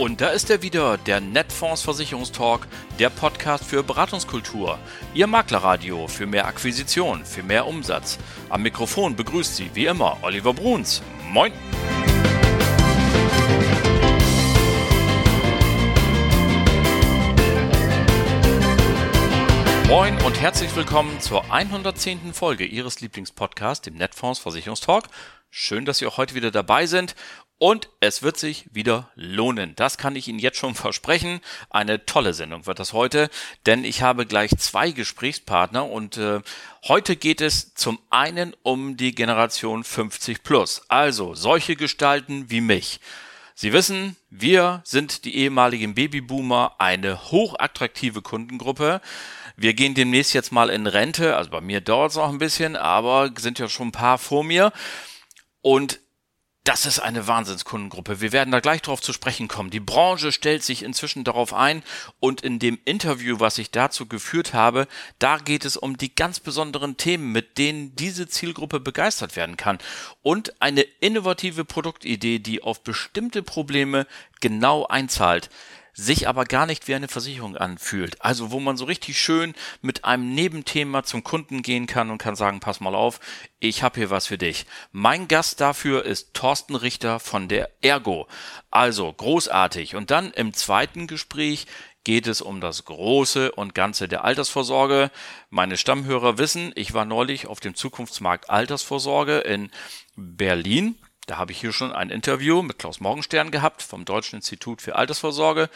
Und da ist er wieder, der Netfonds Versicherungstalk, der Podcast für Beratungskultur. Ihr Maklerradio für mehr Akquisition, für mehr Umsatz. Am Mikrofon begrüßt Sie wie immer Oliver Bruns. Moin! Moin und herzlich willkommen zur 110. Folge Ihres Lieblingspodcasts, dem Netfonds Versicherungstalk. Schön, dass Sie auch heute wieder dabei sind. Und es wird sich wieder lohnen. Das kann ich Ihnen jetzt schon versprechen. Eine tolle Sendung wird das heute, denn ich habe gleich zwei Gesprächspartner und äh, heute geht es zum einen um die Generation 50 plus. Also solche Gestalten wie mich. Sie wissen, wir sind die ehemaligen Babyboomer, eine hochattraktive Kundengruppe. Wir gehen demnächst jetzt mal in Rente. Also bei mir dauert es noch ein bisschen, aber sind ja schon ein paar vor mir. Und das ist eine Wahnsinnskundengruppe. Wir werden da gleich drauf zu sprechen kommen. Die Branche stellt sich inzwischen darauf ein und in dem Interview, was ich dazu geführt habe, da geht es um die ganz besonderen Themen, mit denen diese Zielgruppe begeistert werden kann und eine innovative Produktidee, die auf bestimmte Probleme genau einzahlt sich aber gar nicht wie eine Versicherung anfühlt. Also wo man so richtig schön mit einem Nebenthema zum Kunden gehen kann und kann sagen, pass mal auf, ich habe hier was für dich. Mein Gast dafür ist Thorsten Richter von der Ergo. Also großartig. Und dann im zweiten Gespräch geht es um das Große und Ganze der Altersvorsorge. Meine Stammhörer wissen, ich war neulich auf dem Zukunftsmarkt Altersvorsorge in Berlin da habe ich hier schon ein Interview mit Klaus Morgenstern gehabt vom Deutschen Institut für Altersvorsorge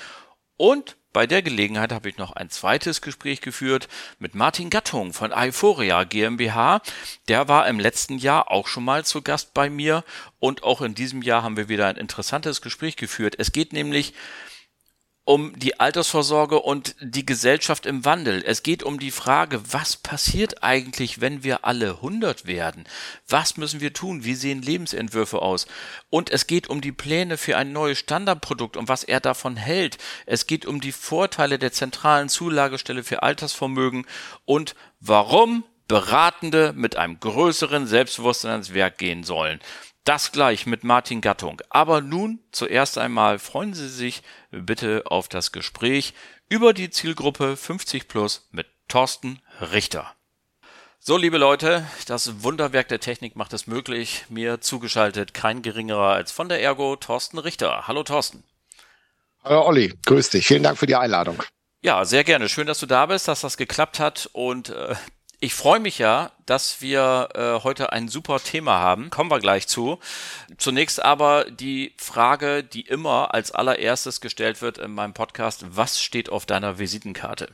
und bei der Gelegenheit habe ich noch ein zweites Gespräch geführt mit Martin Gattung von Euphoria GmbH. Der war im letzten Jahr auch schon mal zu Gast bei mir und auch in diesem Jahr haben wir wieder ein interessantes Gespräch geführt. Es geht nämlich um die Altersvorsorge und die Gesellschaft im Wandel. Es geht um die Frage, was passiert eigentlich, wenn wir alle 100 werden? Was müssen wir tun? Wie sehen Lebensentwürfe aus? Und es geht um die Pläne für ein neues Standardprodukt und was er davon hält. Es geht um die Vorteile der zentralen Zulagestelle für Altersvermögen und warum Beratende mit einem größeren Selbstbewusstsein ans Werk gehen sollen. Das gleich mit Martin Gattung. Aber nun zuerst einmal freuen Sie sich bitte auf das Gespräch über die Zielgruppe 50 plus mit Thorsten Richter. So, liebe Leute, das Wunderwerk der Technik macht es möglich. Mir zugeschaltet kein geringerer als von der Ergo Thorsten Richter. Hallo Thorsten. Hallo Olli, grüß dich. Vielen Dank für die Einladung. Ja, sehr gerne. Schön, dass du da bist, dass das geklappt hat. Und äh, ich freue mich ja, dass wir äh, heute ein super Thema haben. Kommen wir gleich zu. Zunächst aber die Frage, die immer als allererstes gestellt wird in meinem Podcast. Was steht auf deiner Visitenkarte?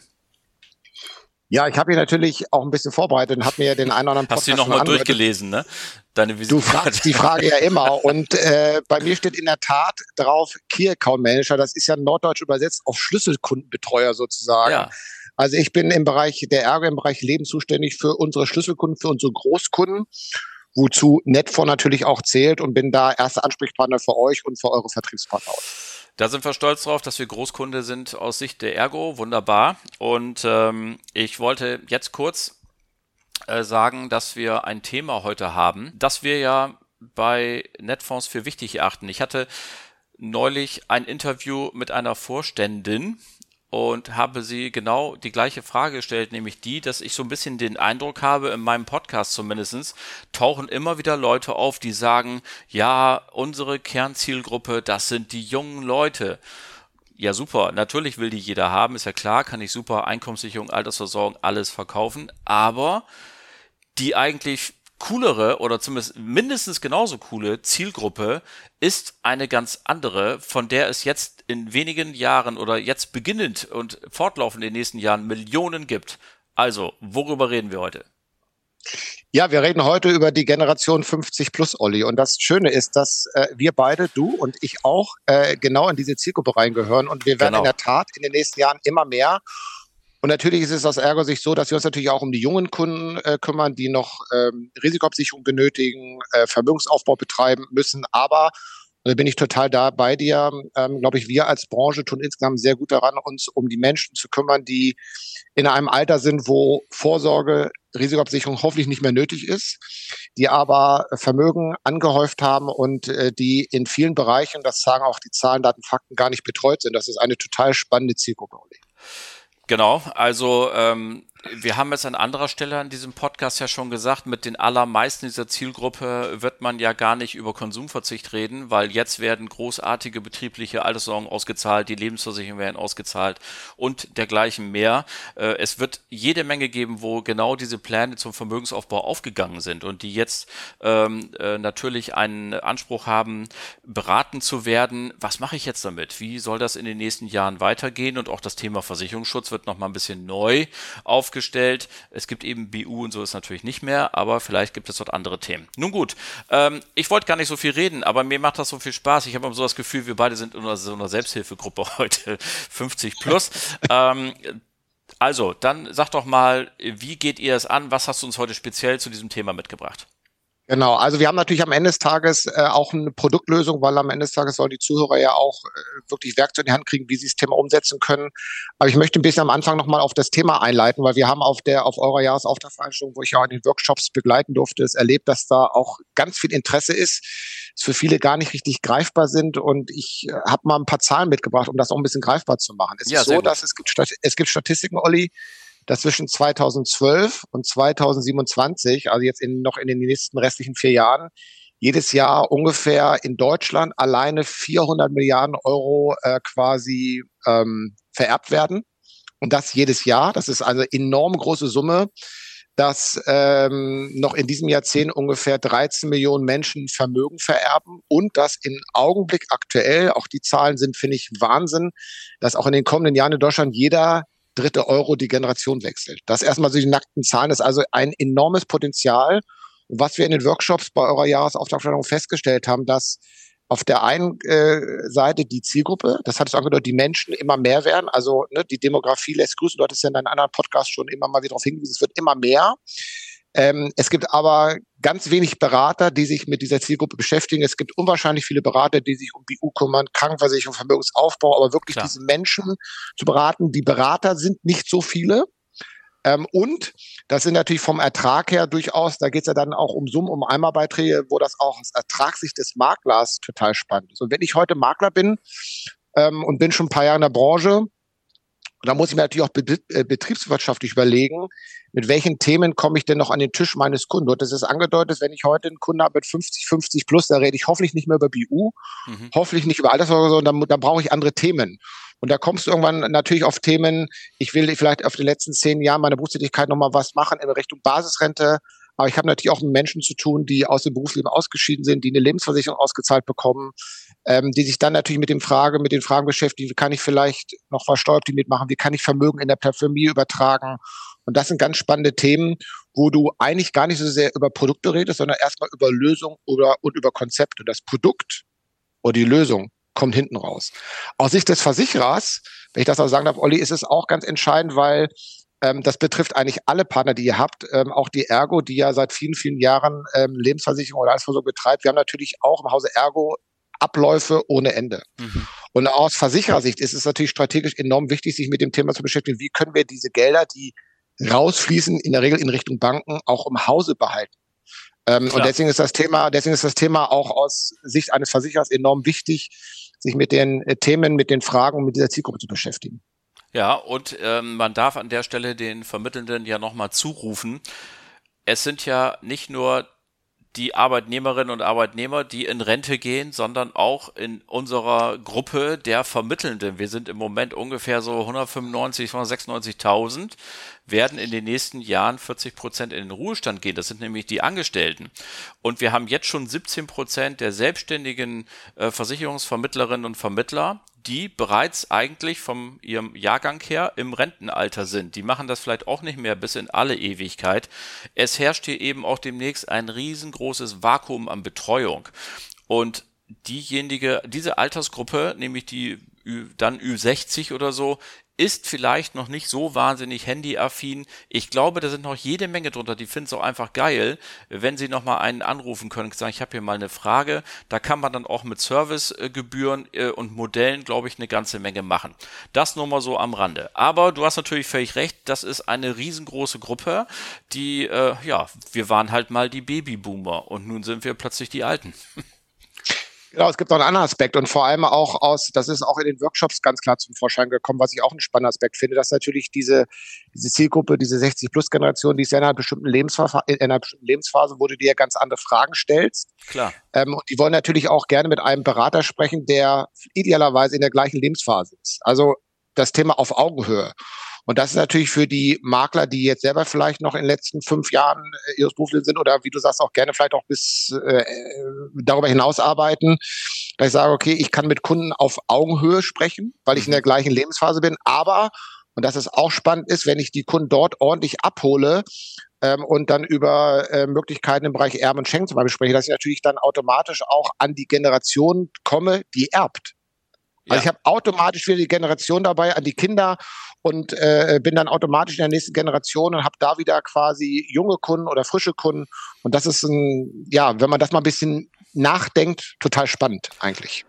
Ja, ich habe hier natürlich auch ein bisschen vorbereitet und habe mir den einen oder anderen Podcast Hast du nochmal durchgelesen, ne? Deine Visitenkarte. Du fragst die Frage ja immer. Und äh, bei mir steht in der Tat drauf Key Account Manager. Das ist ja norddeutsch übersetzt auf Schlüsselkundenbetreuer sozusagen. Ja. Also ich bin im Bereich der Ärger, im Bereich Leben zuständig für unsere Schlüsselkunden, für unsere Großkunden, wozu Netfonds natürlich auch zählt und bin da erster Ansprechpartner für euch und für eure Vertriebspartner. Da sind wir stolz drauf, dass wir Großkunde sind aus Sicht der Ergo. Wunderbar. Und ähm, ich wollte jetzt kurz äh, sagen, dass wir ein Thema heute haben, das wir ja bei Netfonds für wichtig erachten. Ich hatte neulich ein Interview mit einer Vorständin und habe sie genau die gleiche Frage gestellt, nämlich die, dass ich so ein bisschen den Eindruck habe, in meinem Podcast zumindestens tauchen immer wieder Leute auf, die sagen, ja, unsere Kernzielgruppe, das sind die jungen Leute. Ja, super. Natürlich will die jeder haben, ist ja klar, kann ich super Einkommenssicherung, Altersversorgung, alles verkaufen. Aber die eigentlich coolere oder zumindest mindestens genauso coole Zielgruppe ist eine ganz andere, von der es jetzt in wenigen Jahren oder jetzt beginnend und fortlaufend in den nächsten Jahren Millionen gibt. Also, worüber reden wir heute? Ja, wir reden heute über die Generation 50 plus, Olli. Und das Schöne ist, dass äh, wir beide, du und ich auch, äh, genau in diese Zielgruppe reingehören. Und wir werden genau. in der Tat in den nächsten Jahren immer mehr und natürlich ist es aus Ärger-Sicht so, dass wir uns natürlich auch um die jungen Kunden äh, kümmern, die noch ähm, Risikoabsicherung benötigen, äh, Vermögensaufbau betreiben müssen. Aber da bin ich total da bei dir. Ähm, Glaube ich, wir als Branche tun insgesamt sehr gut daran, uns um die Menschen zu kümmern, die in einem Alter sind, wo Vorsorge, Risikoabsicherung hoffentlich nicht mehr nötig ist, die aber Vermögen angehäuft haben und äh, die in vielen Bereichen, das sagen auch die Zahlen, Daten, Fakten, gar nicht betreut sind. Das ist eine total spannende Zielgruppe. Genau, also ähm, wir haben es an anderer Stelle an diesem Podcast ja schon gesagt, mit den allermeisten dieser Zielgruppe wird man ja gar nicht über Konsumverzicht reden, weil jetzt werden großartige betriebliche Alterssorgen ausgezahlt, die Lebensversicherungen werden ausgezahlt und dergleichen mehr. Äh, es wird jede Menge geben, wo genau diese Pläne zum Vermögensaufbau aufgegangen sind und die jetzt ähm, äh, natürlich einen Anspruch haben, beraten zu werden. Was mache ich jetzt damit? Wie soll das in den nächsten Jahren weitergehen? Und auch das Thema Versicherungsschutz wird nochmal ein bisschen neu auf aufgestellt. Es gibt eben BU und so ist natürlich nicht mehr, aber vielleicht gibt es dort andere Themen. Nun gut, ähm, ich wollte gar nicht so viel reden, aber mir macht das so viel Spaß. Ich habe so das Gefühl, wir beide sind in so einer Selbsthilfegruppe heute 50 plus. ähm, also, dann sag doch mal, wie geht ihr es an? Was hast du uns heute speziell zu diesem Thema mitgebracht? Genau, also wir haben natürlich am Ende des Tages äh, auch eine Produktlösung, weil am Ende des Tages sollen die Zuhörer ja auch äh, wirklich Werkzeuge in die Hand kriegen, wie sie das Thema umsetzen können. Aber ich möchte ein bisschen am Anfang nochmal auf das Thema einleiten, weil wir haben auf der auf eurer Jahresauftragsveranstaltung, wo ich ja auch in den Workshops begleiten durfte, es erlebt, dass da auch ganz viel Interesse ist, es für viele gar nicht richtig greifbar sind. Und ich äh, habe mal ein paar Zahlen mitgebracht, um das auch ein bisschen greifbar zu machen. Es ja, ist so, dass es gibt, es gibt Statistiken, Olli, dass zwischen 2012 und 2027, also jetzt in, noch in den nächsten restlichen vier Jahren, jedes Jahr ungefähr in Deutschland alleine 400 Milliarden Euro äh, quasi ähm, vererbt werden. Und das jedes Jahr. Das ist eine enorm große Summe, dass ähm, noch in diesem Jahrzehnt ungefähr 13 Millionen Menschen Vermögen vererben und dass im Augenblick aktuell, auch die Zahlen sind, finde ich, Wahnsinn, dass auch in den kommenden Jahren in Deutschland jeder dritte Euro die Generation wechselt. Das erstmal so die nackten Zahlen ist also ein enormes Potenzial. Und was wir in den Workshops bei eurer Jahresauftragsstellung festgestellt haben, dass auf der einen äh, Seite die Zielgruppe, das hat es angedeutet, die Menschen immer mehr werden. Also ne, die Demografie lässt grüßen. Du hattest ja in deinem anderen Podcast schon immer mal wieder darauf hingewiesen, es wird immer mehr. Ähm, es gibt aber ganz wenig Berater, die sich mit dieser Zielgruppe beschäftigen. Es gibt unwahrscheinlich viele Berater, die sich um BU kümmern, Krankenversicherung, Vermögensaufbau, aber wirklich Klar. diese Menschen zu beraten. Die Berater sind nicht so viele. Ähm, und das sind natürlich vom Ertrag her durchaus, da geht es ja dann auch um Summen, um Einmalbeiträge, wo das auch aus Ertragssicht des Maklers total spannend ist. Und wenn ich heute Makler bin ähm, und bin schon ein paar Jahre in der Branche, da muss ich mir natürlich auch äh, betriebswirtschaftlich überlegen, mit welchen Themen komme ich denn noch an den Tisch meines Kunden? Und das ist angedeutet, wenn ich heute einen Kunden habe mit 50, 50 plus, da rede ich hoffentlich nicht mehr über BU, mhm. hoffentlich nicht über Altersvorsorge, sondern dann, brauche ich andere Themen. Und da kommst du irgendwann natürlich auf Themen, ich will vielleicht auf den letzten zehn Jahren meiner Berufstätigkeit nochmal was machen in Richtung Basisrente. Aber ich habe natürlich auch mit Menschen zu tun, die aus dem Berufsleben ausgeschieden sind, die eine Lebensversicherung ausgezahlt bekommen, ähm, die sich dann natürlich mit dem Frage, mit den Fragen beschäftigen, wie kann ich vielleicht noch was Steueroptimiert machen, wie kann ich Vermögen in der Familie übertragen und das sind ganz spannende Themen, wo du eigentlich gar nicht so sehr über Produkte redest, sondern erstmal über Lösung oder, und über Konzepte. Das Produkt oder die Lösung kommt hinten raus. Aus Sicht des Versicherers, wenn ich das auch sagen darf, Olli, ist es auch ganz entscheidend, weil ähm, das betrifft eigentlich alle Partner, die ihr habt, ähm, auch die Ergo, die ja seit vielen, vielen Jahren ähm, Lebensversicherung oder Altersvorsorge betreibt. Wir haben natürlich auch im Hause Ergo Abläufe ohne Ende. Mhm. Und aus Versicherersicht ist es natürlich strategisch enorm wichtig, sich mit dem Thema zu beschäftigen, wie können wir diese Gelder, die rausfließen, in der Regel in Richtung Banken, auch im Hause behalten. Ähm, und deswegen ist das Thema, deswegen ist das Thema auch aus Sicht eines Versicherers enorm wichtig, sich mit den äh, Themen, mit den Fragen, mit dieser Zielgruppe zu beschäftigen. Ja, und ähm, man darf an der Stelle den Vermittelnden ja nochmal zurufen. Es sind ja nicht nur die Arbeitnehmerinnen und Arbeitnehmer, die in Rente gehen, sondern auch in unserer Gruppe der Vermittelnden. Wir sind im Moment ungefähr so 195, 196.000, werden in den nächsten Jahren 40 Prozent in den Ruhestand gehen. Das sind nämlich die Angestellten. Und wir haben jetzt schon 17 Prozent der selbstständigen äh, Versicherungsvermittlerinnen und Vermittler, die bereits eigentlich vom ihrem Jahrgang her im Rentenalter sind. Die machen das vielleicht auch nicht mehr bis in alle Ewigkeit. Es herrscht hier eben auch demnächst ein riesengroßes Vakuum an Betreuung. Und diejenige, diese Altersgruppe, nämlich die dann Ü60 oder so, ist vielleicht noch nicht so wahnsinnig handyaffin. Ich glaube, da sind noch jede Menge drunter, die finden es auch einfach geil, wenn sie nochmal einen anrufen können und sagen, ich habe hier mal eine Frage. Da kann man dann auch mit Servicegebühren äh, und Modellen, glaube ich, eine ganze Menge machen. Das nur mal so am Rande. Aber du hast natürlich völlig recht, das ist eine riesengroße Gruppe, die, äh, ja, wir waren halt mal die Babyboomer und nun sind wir plötzlich die Alten. Genau, es gibt noch einen anderen Aspekt und vor allem auch aus, das ist auch in den Workshops ganz klar zum Vorschein gekommen, was ich auch einen spannenden Aspekt finde, dass natürlich diese, diese Zielgruppe, diese 60-Plus-Generation, die ist ja in einer bestimmten Lebensphase, in einer bestimmten Lebensphase, wo du dir ganz andere Fragen stellst. Klar. Ähm, und die wollen natürlich auch gerne mit einem Berater sprechen, der idealerweise in der gleichen Lebensphase ist. Also das Thema auf Augenhöhe. Und das ist natürlich für die Makler, die jetzt selber vielleicht noch in den letzten fünf Jahren äh, ihres Berufslebens sind oder wie du sagst, auch gerne vielleicht auch bis äh, darüber hinaus arbeiten, dass ich sage, okay, ich kann mit Kunden auf Augenhöhe sprechen, weil ich in der mhm. gleichen Lebensphase bin, aber und das ist auch spannend ist, wenn ich die Kunden dort ordentlich abhole, ähm, und dann über äh, Möglichkeiten im Bereich Erben und Schenken zum Beispiel spreche, dass ich natürlich dann automatisch auch an die Generation komme, die erbt. Also ja. ich habe automatisch wieder die Generation dabei, an die Kinder und äh, bin dann automatisch in der nächsten Generation und habe da wieder quasi junge Kunden oder frische Kunden. Und das ist ein, ja, wenn man das mal ein bisschen nachdenkt, total spannend eigentlich.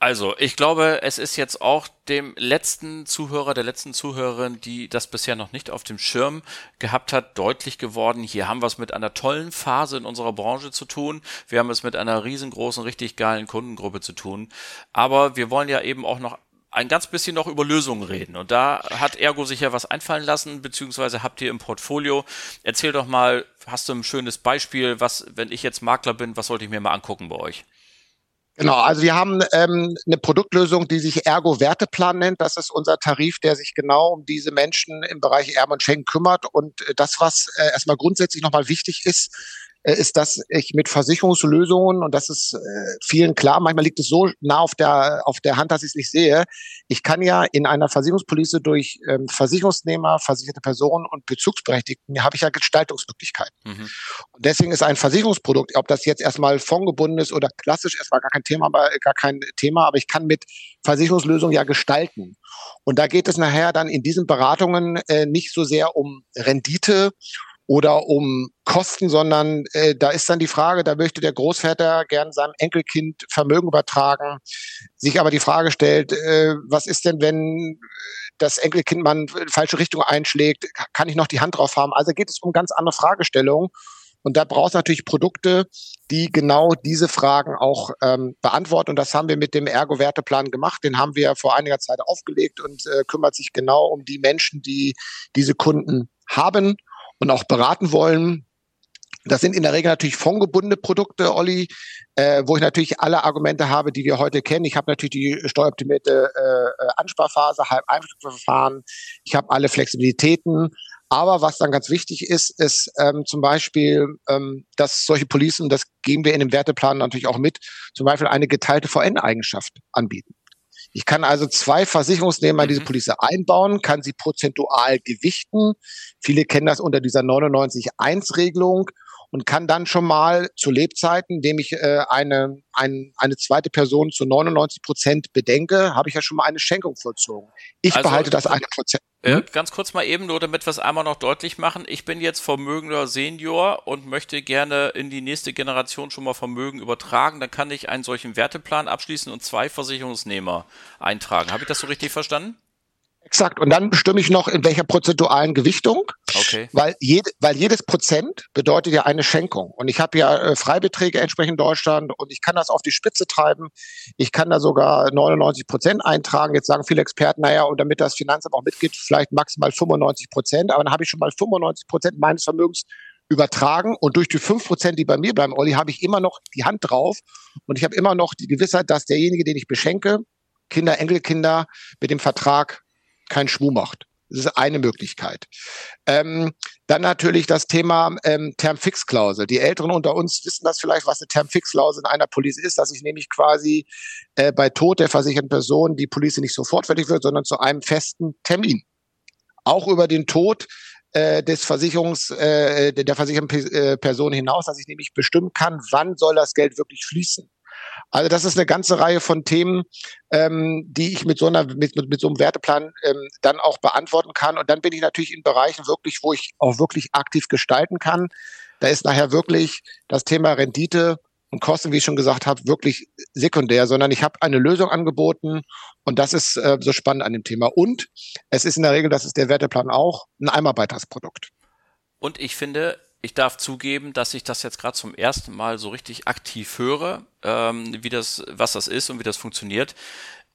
Also, ich glaube, es ist jetzt auch dem letzten Zuhörer, der letzten Zuhörerin, die das bisher noch nicht auf dem Schirm gehabt hat, deutlich geworden. Hier haben wir es mit einer tollen Phase in unserer Branche zu tun. Wir haben es mit einer riesengroßen, richtig geilen Kundengruppe zu tun. Aber wir wollen ja eben auch noch ein ganz bisschen noch über Lösungen reden. Und da hat Ergo sich ja was einfallen lassen, beziehungsweise habt ihr im Portfolio. Erzähl doch mal, hast du ein schönes Beispiel, was, wenn ich jetzt Makler bin, was sollte ich mir mal angucken bei euch? Genau, also wir haben ähm, eine Produktlösung, die sich Ergo Werteplan nennt. Das ist unser Tarif, der sich genau um diese Menschen im Bereich Erben und Schenken kümmert. Und äh, das, was äh, erstmal grundsätzlich nochmal wichtig ist, ist, dass ich mit Versicherungslösungen, und das ist äh, vielen klar, manchmal liegt es so nah auf der, auf der Hand, dass ich es nicht sehe. Ich kann ja in einer Versicherungspolice durch ähm, Versicherungsnehmer, versicherte Personen und Bezugsberechtigten, habe ich ja Gestaltungsmöglichkeiten. Mhm. Und deswegen ist ein Versicherungsprodukt, ob das jetzt erstmal fondgebunden ist oder klassisch, erstmal gar kein Thema, aber gar kein Thema, aber ich kann mit Versicherungslösungen ja gestalten. Und da geht es nachher dann in diesen Beratungen äh, nicht so sehr um Rendite oder um Kosten, sondern äh, da ist dann die Frage, da möchte der Großvater gern seinem Enkelkind Vermögen übertragen, sich aber die Frage stellt, äh, was ist denn, wenn das Enkelkind mal in falsche Richtung einschlägt, kann ich noch die Hand drauf haben? Also geht es um ganz andere Fragestellungen. Und da braucht es natürlich Produkte, die genau diese Fragen auch ähm, beantworten. Und das haben wir mit dem Ergo-Werteplan gemacht. Den haben wir vor einiger Zeit aufgelegt und äh, kümmert sich genau um die Menschen, die diese Kunden haben und auch beraten wollen. Das sind in der Regel natürlich fondgebundene Produkte, Olli, äh, wo ich natürlich alle Argumente habe, die wir heute kennen. Ich habe natürlich die steueroptimierte äh, äh Ansparphase, Halbeinflussverfahren. Ich habe alle Flexibilitäten. Aber was dann ganz wichtig ist, ist ähm, zum Beispiel, ähm, dass solche Policen, das geben wir in dem Werteplan natürlich auch mit, zum Beispiel eine geteilte VN-Eigenschaft anbieten. Ich kann also zwei Versicherungsnehmer in diese mhm. Police einbauen, kann sie prozentual gewichten. Viele kennen das unter dieser 99-1-Regelung und kann dann schon mal zu Lebzeiten, indem ich äh, eine, ein, eine zweite Person zu 99 Prozent bedenke, habe ich ja schon mal eine Schenkung vollzogen. Ich also, behalte das eine Prozent. Hm? ganz kurz mal eben, nur damit wir es einmal noch deutlich machen. Ich bin jetzt vermögender Senior und möchte gerne in die nächste Generation schon mal Vermögen übertragen. Dann kann ich einen solchen Werteplan abschließen und zwei Versicherungsnehmer eintragen. Habe ich das so richtig verstanden? Exakt. Und dann bestimme ich noch, in welcher prozentualen Gewichtung. Okay. Weil, jede, weil jedes Prozent bedeutet ja eine Schenkung. Und ich habe ja äh, Freibeträge entsprechend in Deutschland und ich kann das auf die Spitze treiben. Ich kann da sogar 99 Prozent eintragen. Jetzt sagen viele Experten, naja, und damit das Finanzamt auch mitgeht, vielleicht maximal 95 Prozent. Aber dann habe ich schon mal 95 Prozent meines Vermögens übertragen und durch die fünf Prozent, die bei mir bleiben, Olli, habe ich immer noch die Hand drauf und ich habe immer noch die Gewissheit, dass derjenige, den ich beschenke, Kinder, Enkelkinder mit dem Vertrag keinen Schmuh macht. Das ist eine Möglichkeit. Ähm, dann natürlich das Thema ähm, Term-Fix-Klausel. Die Älteren unter uns wissen das vielleicht, was eine Term-Fix-Klausel in einer Police ist, dass ich nämlich quasi äh, bei Tod der versicherten Person die Police nicht sofort fertig wird, sondern zu einem festen Termin. Auch über den Tod äh, des Versicherungs, äh, der versicherten äh, Person hinaus, dass ich nämlich bestimmen kann, wann soll das Geld wirklich fließen. Also das ist eine ganze Reihe von Themen, ähm, die ich mit so einer mit, mit, mit so einem Werteplan ähm, dann auch beantworten kann. Und dann bin ich natürlich in Bereichen wirklich, wo ich auch wirklich aktiv gestalten kann. Da ist nachher wirklich das Thema Rendite und Kosten, wie ich schon gesagt habe, wirklich sekundär, sondern ich habe eine Lösung angeboten und das ist äh, so spannend an dem Thema. Und es ist in der Regel, das ist der Werteplan auch, ein Einmalbeitragsprodukt. Und ich finde, ich darf zugeben, dass ich das jetzt gerade zum ersten Mal so richtig aktiv höre, ähm, wie das, was das ist und wie das funktioniert.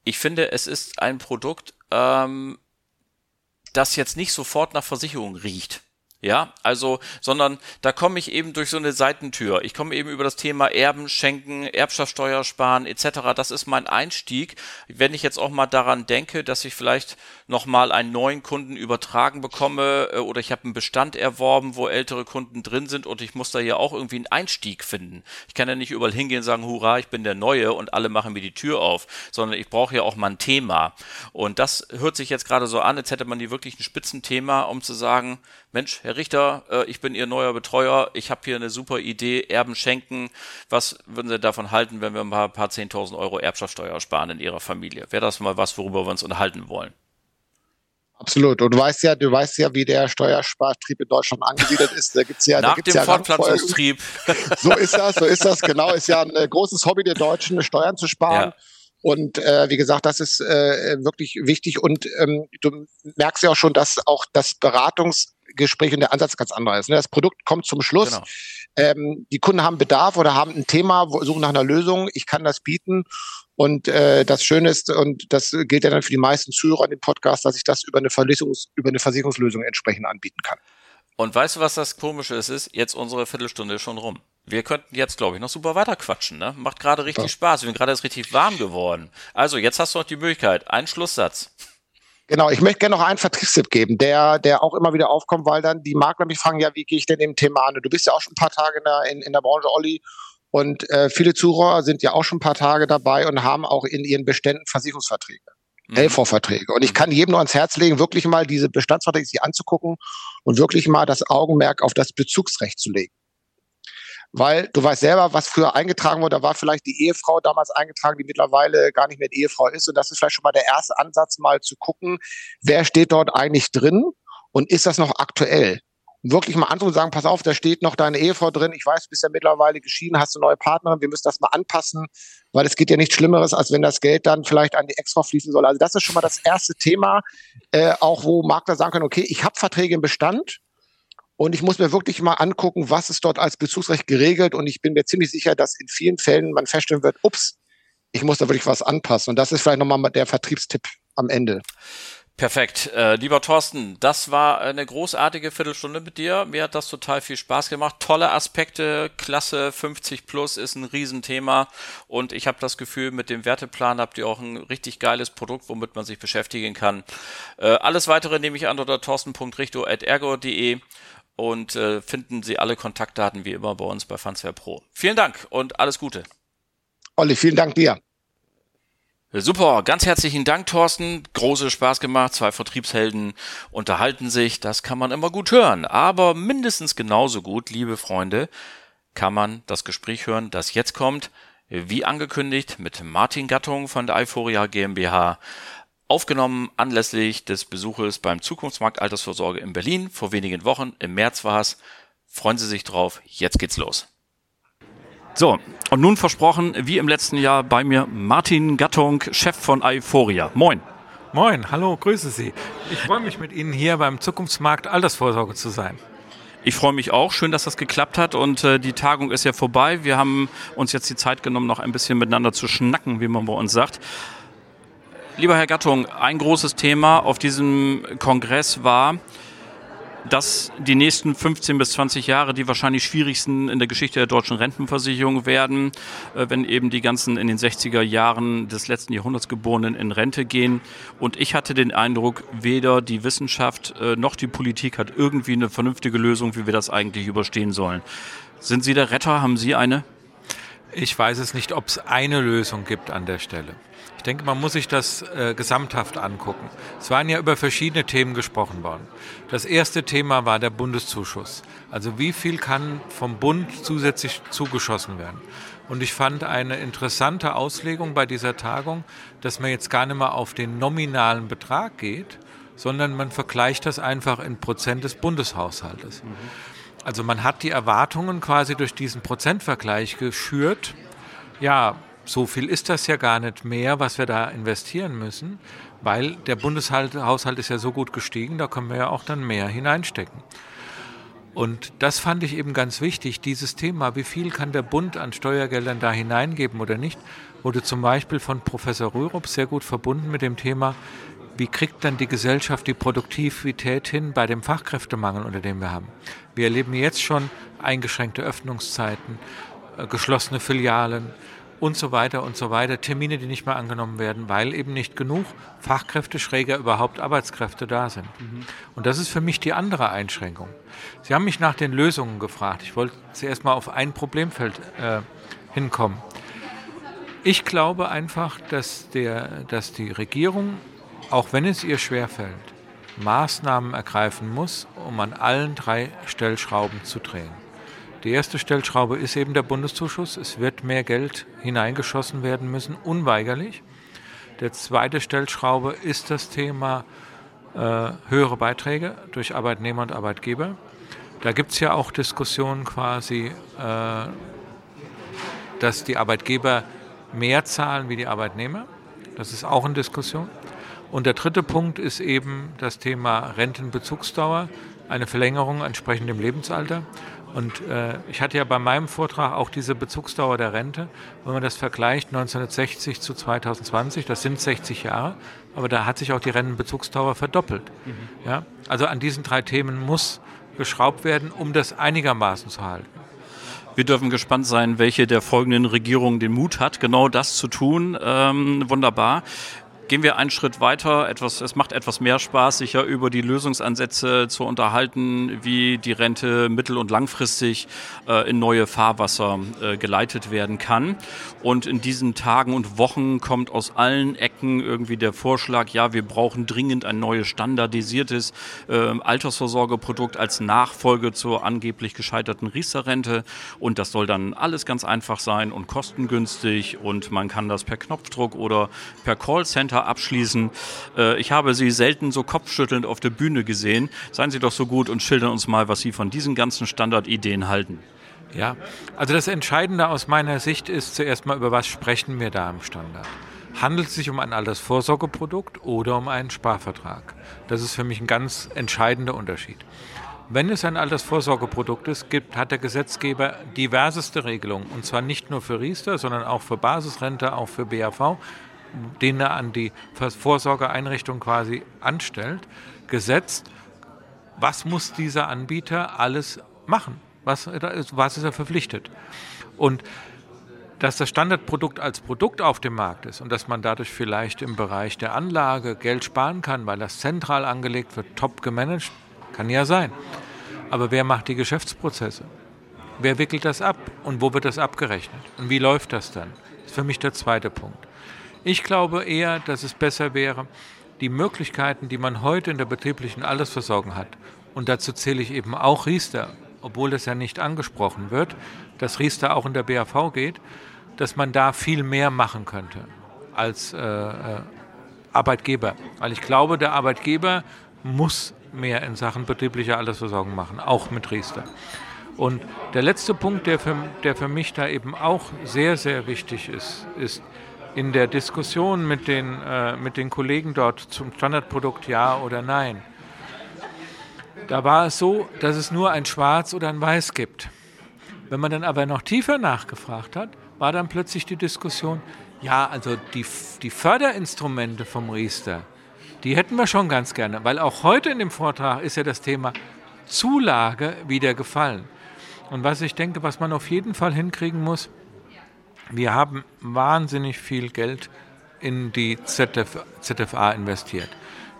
Ich finde, es ist ein Produkt, ähm, das jetzt nicht sofort nach Versicherung riecht. Ja, also, sondern da komme ich eben durch so eine Seitentür. Ich komme eben über das Thema Erben, Schenken, Erbschaftssteuer sparen etc. Das ist mein Einstieg. Wenn ich jetzt auch mal daran denke, dass ich vielleicht nochmal einen neuen Kunden übertragen bekomme äh, oder ich habe einen Bestand erworben, wo ältere Kunden drin sind und ich muss da hier auch irgendwie einen Einstieg finden. Ich kann ja nicht überall hingehen und sagen, hurra, ich bin der Neue und alle machen mir die Tür auf, sondern ich brauche ja auch mal ein Thema. Und das hört sich jetzt gerade so an, als hätte man hier wirklich ein Spitzenthema, um zu sagen, Mensch, Herr Richter, äh, ich bin Ihr neuer Betreuer, ich habe hier eine super Idee, Erben schenken. Was würden Sie davon halten, wenn wir ein paar, paar 10.000 Euro Erbschaftssteuer sparen in Ihrer Familie? Wäre das mal was, worüber wir uns unterhalten wollen? Absolut. Und du weißt ja, du weißt ja, wie der Steuerspartrieb in Deutschland angesiedelt ist. Da gibt's ja, Nach da gibt's dem ja Fortpflanzungstrieb. So ist das, so ist das, genau. Ist ja ein äh, großes Hobby der Deutschen, Steuern zu sparen. Ja. Und äh, wie gesagt, das ist äh, wirklich wichtig. Und ähm, du merkst ja auch schon, dass auch das Beratungsgespräch und der Ansatz ganz anderer ist. Ne? Das Produkt kommt zum Schluss. Genau. Ähm, die Kunden haben Bedarf oder haben ein Thema, suchen nach einer Lösung. Ich kann das bieten. Und äh, das Schöne ist, und das gilt ja dann für die meisten Zuhörer in dem Podcast, dass ich das über eine, Versicherungs über eine Versicherungslösung entsprechend anbieten kann. Und weißt du, was das Komische ist? ist jetzt unsere Viertelstunde ist schon rum. Wir könnten jetzt, glaube ich, noch super weiterquatschen. Ne? Macht gerade richtig ja. Spaß. Wir sind gerade erst richtig warm geworden. Also, jetzt hast du noch die Möglichkeit. Ein Schlusssatz. Genau, ich möchte gerne noch einen Vertriebstipp geben, der, der auch immer wieder aufkommt, weil dann die Makler mich fragen, ja, wie gehe ich denn dem Thema an? Du bist ja auch schon ein paar Tage in der, in, in der Branche, Olli, und äh, viele Zuhörer sind ja auch schon ein paar Tage dabei und haben auch in ihren Beständen Versicherungsverträge. Mhm. LV-Verträge. Und ich kann jedem nur ans Herz legen, wirklich mal diese Bestandsverträge sich anzugucken und wirklich mal das Augenmerk auf das Bezugsrecht zu legen. Weil du weißt selber, was früher eingetragen wurde, da war vielleicht die Ehefrau damals eingetragen, die mittlerweile gar nicht mehr die Ehefrau ist. Und das ist vielleicht schon mal der erste Ansatz, mal zu gucken, wer steht dort eigentlich drin und ist das noch aktuell? wirklich mal anrufen und sagen, pass auf, da steht noch deine Ehefrau drin, ich weiß, du bist ja mittlerweile geschieden, hast du neue Partnerin, wir müssen das mal anpassen, weil es geht ja nichts Schlimmeres, als wenn das Geld dann vielleicht an die Ex-Frau fließen soll. Also das ist schon mal das erste Thema, äh, auch wo Makler sagen können, okay, ich habe Verträge im Bestand und ich muss mir wirklich mal angucken, was ist dort als Bezugsrecht geregelt und ich bin mir ziemlich sicher, dass in vielen Fällen man feststellen wird, ups, ich muss da wirklich was anpassen. Und das ist vielleicht nochmal der Vertriebstipp am Ende. Perfekt. Äh, lieber Thorsten, das war eine großartige Viertelstunde mit dir. Mir hat das total viel Spaß gemacht. Tolle Aspekte. Klasse 50 plus ist ein Riesenthema. Und ich habe das Gefühl, mit dem Werteplan habt ihr auch ein richtig geiles Produkt, womit man sich beschäftigen kann. Äh, alles weitere nehme ich an unter thorsten.richter.ergo.de und äh, finden Sie alle Kontaktdaten wie immer bei uns bei Fansware Pro. Vielen Dank und alles Gute. Olli, vielen Dank dir. Super, ganz herzlichen Dank, Thorsten. Große Spaß gemacht. Zwei Vertriebshelden unterhalten sich. Das kann man immer gut hören. Aber mindestens genauso gut, liebe Freunde, kann man das Gespräch hören, das jetzt kommt. Wie angekündigt mit Martin Gattung von der Euphoria GmbH. Aufgenommen anlässlich des Besuches beim Zukunftsmarkt Altersvorsorge in Berlin vor wenigen Wochen. Im März war es. Freuen Sie sich drauf. Jetzt geht's los. So, und nun versprochen, wie im letzten Jahr bei mir Martin Gattung, Chef von Euphoria. Moin. Moin, hallo, grüße Sie. Ich freue mich mit Ihnen hier beim Zukunftsmarkt Altersvorsorge zu sein. Ich freue mich auch. Schön, dass das geklappt hat und äh, die Tagung ist ja vorbei. Wir haben uns jetzt die Zeit genommen, noch ein bisschen miteinander zu schnacken, wie man bei uns sagt. Lieber Herr Gattung, ein großes Thema auf diesem Kongress war, dass die nächsten 15 bis 20 Jahre die wahrscheinlich schwierigsten in der Geschichte der deutschen Rentenversicherung werden, äh, wenn eben die ganzen in den 60er Jahren des letzten Jahrhunderts geborenen in Rente gehen. Und ich hatte den Eindruck, weder die Wissenschaft äh, noch die Politik hat irgendwie eine vernünftige Lösung, wie wir das eigentlich überstehen sollen. Sind Sie der Retter? Haben Sie eine? Ich weiß es nicht, ob es eine Lösung gibt an der Stelle. Ich denke, man muss sich das äh, gesamthaft angucken. Es waren ja über verschiedene Themen gesprochen worden. Das erste Thema war der Bundeszuschuss. Also wie viel kann vom Bund zusätzlich zugeschossen werden? Und ich fand eine interessante Auslegung bei dieser Tagung, dass man jetzt gar nicht mehr auf den nominalen Betrag geht, sondern man vergleicht das einfach in Prozent des Bundeshaushaltes. Mhm. Also man hat die Erwartungen quasi durch diesen Prozentvergleich geschürt. Ja, so viel ist das ja gar nicht mehr, was wir da investieren müssen, weil der Bundeshaushalt ist ja so gut gestiegen, da können wir ja auch dann mehr hineinstecken. Und das fand ich eben ganz wichtig, dieses Thema, wie viel kann der Bund an Steuergeldern da hineingeben oder nicht, wurde zum Beispiel von Professor Rürup sehr gut verbunden mit dem Thema, wie kriegt dann die Gesellschaft die Produktivität hin bei dem Fachkräftemangel, unter dem wir haben. Wir erleben jetzt schon eingeschränkte Öffnungszeiten, äh, geschlossene Filialen, und so weiter und so weiter. Termine, die nicht mehr angenommen werden, weil eben nicht genug Fachkräfte, schräger überhaupt Arbeitskräfte da sind. Mhm. Und das ist für mich die andere Einschränkung. Sie haben mich nach den Lösungen gefragt. Ich wollte zuerst mal auf ein Problemfeld äh, hinkommen. Ich glaube einfach, dass, der, dass die Regierung, auch wenn es ihr schwerfällt, Maßnahmen ergreifen muss, um an allen drei Stellschrauben zu drehen. Die erste Stellschraube ist eben der Bundeszuschuss. Es wird mehr Geld hineingeschossen werden müssen, unweigerlich. Der zweite Stellschraube ist das Thema äh, höhere Beiträge durch Arbeitnehmer und Arbeitgeber. Da gibt es ja auch Diskussionen quasi, äh, dass die Arbeitgeber mehr zahlen wie die Arbeitnehmer. Das ist auch eine Diskussion. Und der dritte Punkt ist eben das Thema Rentenbezugsdauer, eine Verlängerung entsprechend dem Lebensalter. Und äh, ich hatte ja bei meinem Vortrag auch diese Bezugsdauer der Rente. Wenn man das vergleicht, 1960 zu 2020, das sind 60 Jahre, aber da hat sich auch die Rentenbezugsdauer verdoppelt. Mhm. Ja? Also an diesen drei Themen muss geschraubt werden, um das einigermaßen zu halten. Wir dürfen gespannt sein, welche der folgenden Regierungen den Mut hat, genau das zu tun. Ähm, wunderbar. Gehen wir einen Schritt weiter. Etwas, es macht etwas mehr Spaß, sich ja über die Lösungsansätze zu unterhalten, wie die Rente mittel- und langfristig äh, in neue Fahrwasser äh, geleitet werden kann. Und in diesen Tagen und Wochen kommt aus allen Ecken irgendwie der Vorschlag, ja, wir brauchen dringend ein neues standardisiertes äh, Altersvorsorgeprodukt als Nachfolge zur angeblich gescheiterten Riester-Rente. Und das soll dann alles ganz einfach sein und kostengünstig und man kann das per Knopfdruck oder per Callcenter Kommentar abschließen. Äh, ich habe Sie selten so kopfschüttelnd auf der Bühne gesehen. Seien Sie doch so gut und schildern uns mal, was Sie von diesen ganzen Standardideen halten. Ja, also das Entscheidende aus meiner Sicht ist zuerst mal, über was sprechen wir da im Standard. Handelt es sich um ein Altersvorsorgeprodukt oder um einen Sparvertrag? Das ist für mich ein ganz entscheidender Unterschied. Wenn es ein Altersvorsorgeprodukt ist, gibt, hat der Gesetzgeber diverseste Regelungen. Und zwar nicht nur für Riester, sondern auch für Basisrente, auch für BAV den er an die Vorsorgeeinrichtung quasi anstellt, gesetzt, was muss dieser Anbieter alles machen? Was, was ist er verpflichtet? Und dass das Standardprodukt als Produkt auf dem Markt ist und dass man dadurch vielleicht im Bereich der Anlage Geld sparen kann, weil das zentral angelegt wird, top gemanagt, kann ja sein. Aber wer macht die Geschäftsprozesse? Wer wickelt das ab und wo wird das abgerechnet? Und wie läuft das dann? Das ist für mich der zweite Punkt. Ich glaube eher, dass es besser wäre, die Möglichkeiten, die man heute in der betrieblichen Altersversorgung hat, und dazu zähle ich eben auch Riester, obwohl das ja nicht angesprochen wird, dass Riester auch in der BAV geht, dass man da viel mehr machen könnte als äh, äh, Arbeitgeber. Weil ich glaube, der Arbeitgeber muss mehr in Sachen betrieblicher Altersversorgung machen, auch mit Riester. Und der letzte Punkt, der für, der für mich da eben auch sehr, sehr wichtig ist, ist, in der Diskussion mit den, äh, mit den Kollegen dort zum Standardprodukt ja oder nein, da war es so, dass es nur ein Schwarz oder ein Weiß gibt. Wenn man dann aber noch tiefer nachgefragt hat, war dann plötzlich die Diskussion, ja, also die, die Förderinstrumente vom Riester, die hätten wir schon ganz gerne, weil auch heute in dem Vortrag ist ja das Thema Zulage wieder gefallen. Und was ich denke, was man auf jeden Fall hinkriegen muss, wir haben wahnsinnig viel Geld in die ZF, ZFA investiert.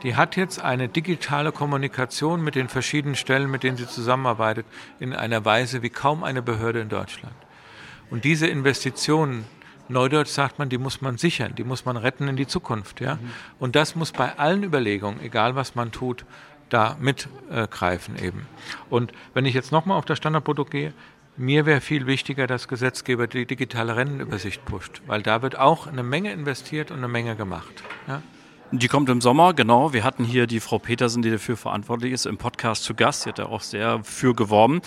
Die hat jetzt eine digitale Kommunikation mit den verschiedenen Stellen, mit denen sie zusammenarbeitet, in einer Weise wie kaum eine Behörde in Deutschland. Und diese Investitionen, Neudeutsch sagt man, die muss man sichern, die muss man retten in die Zukunft. Ja? Und das muss bei allen Überlegungen, egal was man tut, da mitgreifen äh, eben. Und wenn ich jetzt nochmal auf das Standardprodukt gehe, mir wäre viel wichtiger, dass Gesetzgeber die digitale Rentenübersicht pusht, weil da wird auch eine Menge investiert und eine Menge gemacht. Ja? Die kommt im Sommer, genau. Wir hatten hier die Frau Petersen, die dafür verantwortlich ist, im Podcast zu Gast. Sie hat da auch sehr für geworben.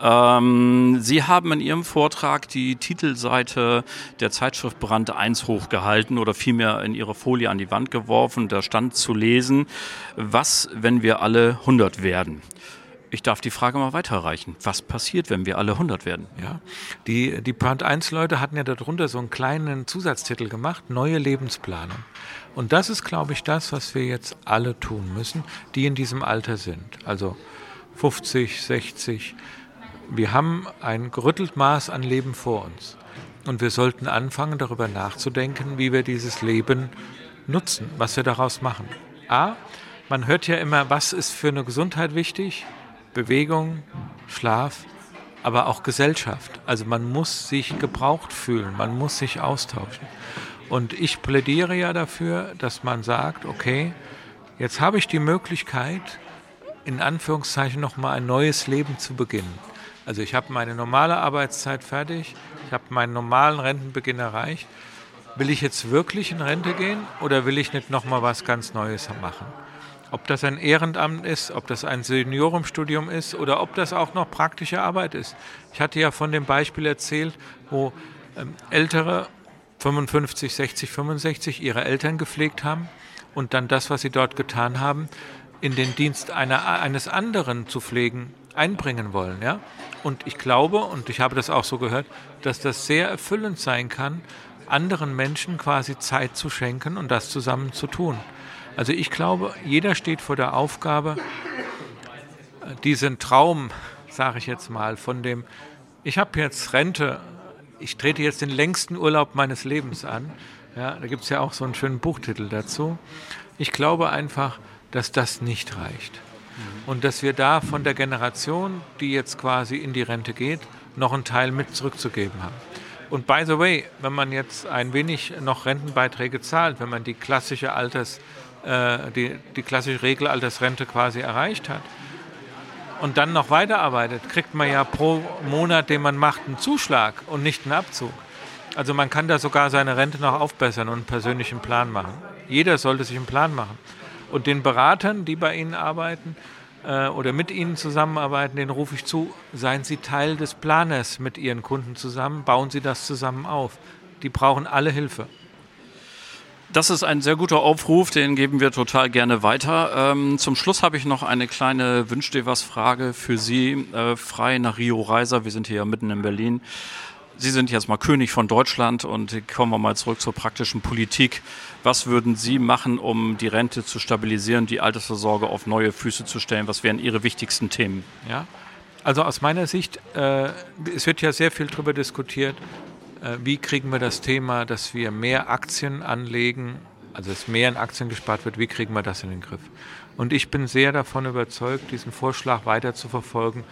Ähm, Sie haben in Ihrem Vortrag die Titelseite der Zeitschrift Brand 1 hochgehalten oder vielmehr in Ihre Folie an die Wand geworfen. Da stand zu lesen, was, wenn wir alle 100 werden? Ich darf die Frage mal weiterreichen. Was passiert, wenn wir alle 100 werden? Ja, die, die Brand 1 Leute hatten ja darunter so einen kleinen Zusatztitel gemacht, neue Lebensplanung. Und das ist, glaube ich, das, was wir jetzt alle tun müssen, die in diesem Alter sind. Also 50, 60. Wir haben ein gerüttelt Maß an Leben vor uns. Und wir sollten anfangen, darüber nachzudenken, wie wir dieses Leben nutzen, was wir daraus machen. A, man hört ja immer, was ist für eine Gesundheit wichtig? Bewegung, Schlaf, aber auch Gesellschaft. Also man muss sich gebraucht fühlen, man muss sich austauschen. Und ich plädiere ja dafür, dass man sagt, okay, jetzt habe ich die Möglichkeit, in Anführungszeichen nochmal ein neues Leben zu beginnen. Also ich habe meine normale Arbeitszeit fertig, ich habe meinen normalen Rentenbeginn erreicht. Will ich jetzt wirklich in Rente gehen oder will ich nicht nochmal was ganz Neues machen? Ob das ein Ehrenamt ist, ob das ein Seniorenstudium ist oder ob das auch noch praktische Arbeit ist. Ich hatte ja von dem Beispiel erzählt, wo ähm, ältere 55, 60, 65 ihre Eltern gepflegt haben und dann das, was sie dort getan haben, in den Dienst einer, eines anderen zu pflegen, einbringen wollen. Ja? Und ich glaube, und ich habe das auch so gehört, dass das sehr erfüllend sein kann, anderen Menschen quasi Zeit zu schenken und das zusammen zu tun. Also ich glaube, jeder steht vor der Aufgabe, diesen Traum, sage ich jetzt mal, von dem, ich habe jetzt Rente ich trete jetzt den längsten Urlaub meines Lebens an. Ja, da gibt es ja auch so einen schönen Buchtitel dazu. Ich glaube einfach, dass das nicht reicht. Mhm. Und dass wir da von der Generation, die jetzt quasi in die Rente geht, noch einen Teil mit zurückzugeben haben. Und by the way, wenn man jetzt ein wenig noch Rentenbeiträge zahlt, wenn man die klassische Alters, die, die klassische Regelaltersrente quasi erreicht hat, und dann noch weiterarbeitet, kriegt man ja pro Monat, den man macht, einen Zuschlag und nicht einen Abzug. Also man kann da sogar seine Rente noch aufbessern und einen persönlichen Plan machen. Jeder sollte sich einen Plan machen. Und den Beratern, die bei Ihnen arbeiten äh, oder mit Ihnen zusammenarbeiten, den rufe ich zu, seien Sie Teil des Planers mit Ihren Kunden zusammen, bauen Sie das zusammen auf. Die brauchen alle Hilfe. Das ist ein sehr guter Aufruf, den geben wir total gerne weiter. Ähm, zum Schluss habe ich noch eine kleine Wünsch dir was Frage für Sie, äh, frei nach Rio Reiser. Wir sind hier ja mitten in Berlin. Sie sind jetzt mal König von Deutschland und kommen wir mal zurück zur praktischen Politik. Was würden Sie machen, um die Rente zu stabilisieren, die Altersvorsorge auf neue Füße zu stellen? Was wären Ihre wichtigsten Themen? Ja, also aus meiner Sicht, äh, es wird ja sehr viel darüber diskutiert, wie kriegen wir das Thema, dass wir mehr Aktien anlegen, also dass mehr in Aktien gespart wird, wie kriegen wir das in den Griff? Und ich bin sehr davon überzeugt, diesen Vorschlag weiter zu verfolgen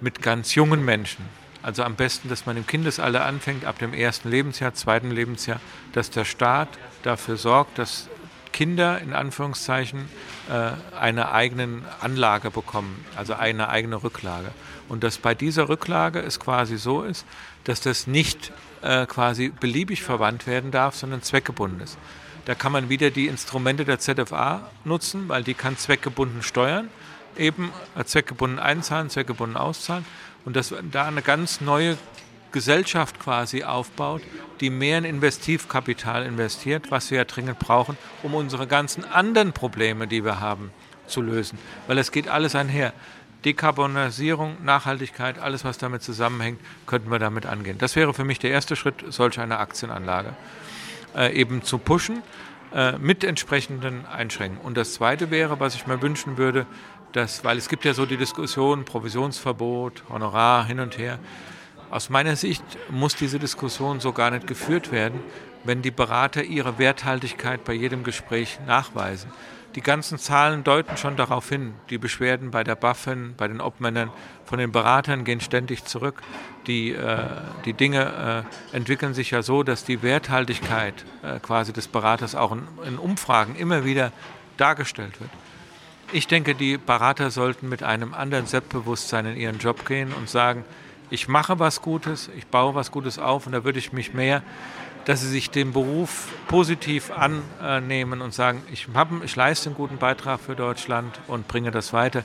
mit ganz jungen Menschen. Also am besten, dass man im Kindesalter anfängt, ab dem ersten Lebensjahr, zweiten Lebensjahr, dass der Staat dafür sorgt, dass Kinder in Anführungszeichen äh, eine eigene Anlage bekommen, also eine eigene Rücklage. Und dass bei dieser Rücklage es quasi so ist, dass das nicht äh, quasi beliebig verwandt werden darf, sondern zweckgebunden ist. Da kann man wieder die Instrumente der ZFA nutzen, weil die kann zweckgebunden steuern, eben äh, zweckgebunden einzahlen, zweckgebunden auszahlen und dass da eine ganz neue Gesellschaft quasi aufbaut, die mehr in Investivkapital investiert, was wir ja dringend brauchen, um unsere ganzen anderen Probleme, die wir haben, zu lösen. Weil es geht alles einher. Dekarbonisierung, Nachhaltigkeit, alles, was damit zusammenhängt, könnten wir damit angehen. Das wäre für mich der erste Schritt, solch eine Aktienanlage äh, eben zu pushen äh, mit entsprechenden Einschränkungen. Und das Zweite wäre, was ich mir wünschen würde, dass, weil es gibt ja so die Diskussion, Provisionsverbot, Honorar hin und her. Aus meiner Sicht muss diese Diskussion so gar nicht geführt werden, wenn die Berater ihre Werthaltigkeit bei jedem Gespräch nachweisen. Die ganzen Zahlen deuten schon darauf hin. Die Beschwerden bei der BaFin, bei den Obmännern von den Beratern gehen ständig zurück. Die, äh, die Dinge äh, entwickeln sich ja so, dass die Werthaltigkeit äh, quasi des Beraters auch in, in Umfragen immer wieder dargestellt wird. Ich denke, die Berater sollten mit einem anderen Selbstbewusstsein in ihren Job gehen und sagen, ich mache was Gutes, ich baue was Gutes auf und da würde ich mich mehr dass sie sich den Beruf positiv annehmen und sagen, ich, hab, ich leiste einen guten Beitrag für Deutschland und bringe das weiter.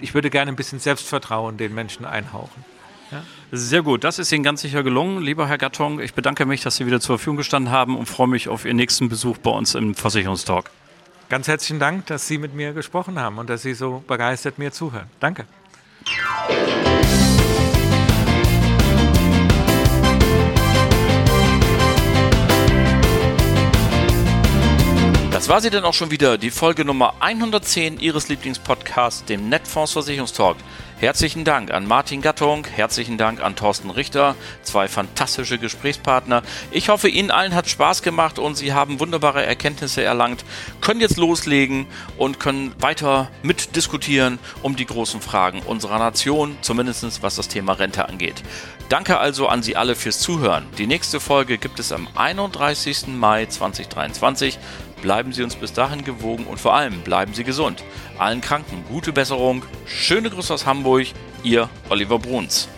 Ich würde gerne ein bisschen Selbstvertrauen den Menschen einhauchen. Ja? Sehr gut, das ist Ihnen ganz sicher gelungen, lieber Herr Gattung. Ich bedanke mich, dass Sie wieder zur Verfügung gestanden haben und freue mich auf Ihren nächsten Besuch bei uns im Versicherungstalk. Ganz herzlichen Dank, dass Sie mit mir gesprochen haben und dass Sie so begeistert mir zuhören. Danke. Das war sie denn auch schon wieder, die Folge Nummer 110 Ihres Lieblingspodcasts, dem Netfonds Versicherungstalk. Herzlichen Dank an Martin Gattung, herzlichen Dank an Thorsten Richter, zwei fantastische Gesprächspartner. Ich hoffe, Ihnen allen hat Spaß gemacht und Sie haben wunderbare Erkenntnisse erlangt, können jetzt loslegen und können weiter mitdiskutieren um die großen Fragen unserer Nation, zumindest was das Thema Rente angeht. Danke also an Sie alle fürs Zuhören. Die nächste Folge gibt es am 31. Mai 2023. Bleiben Sie uns bis dahin gewogen und vor allem bleiben Sie gesund. Allen Kranken gute Besserung. Schöne Grüße aus Hamburg. Ihr Oliver Bruns.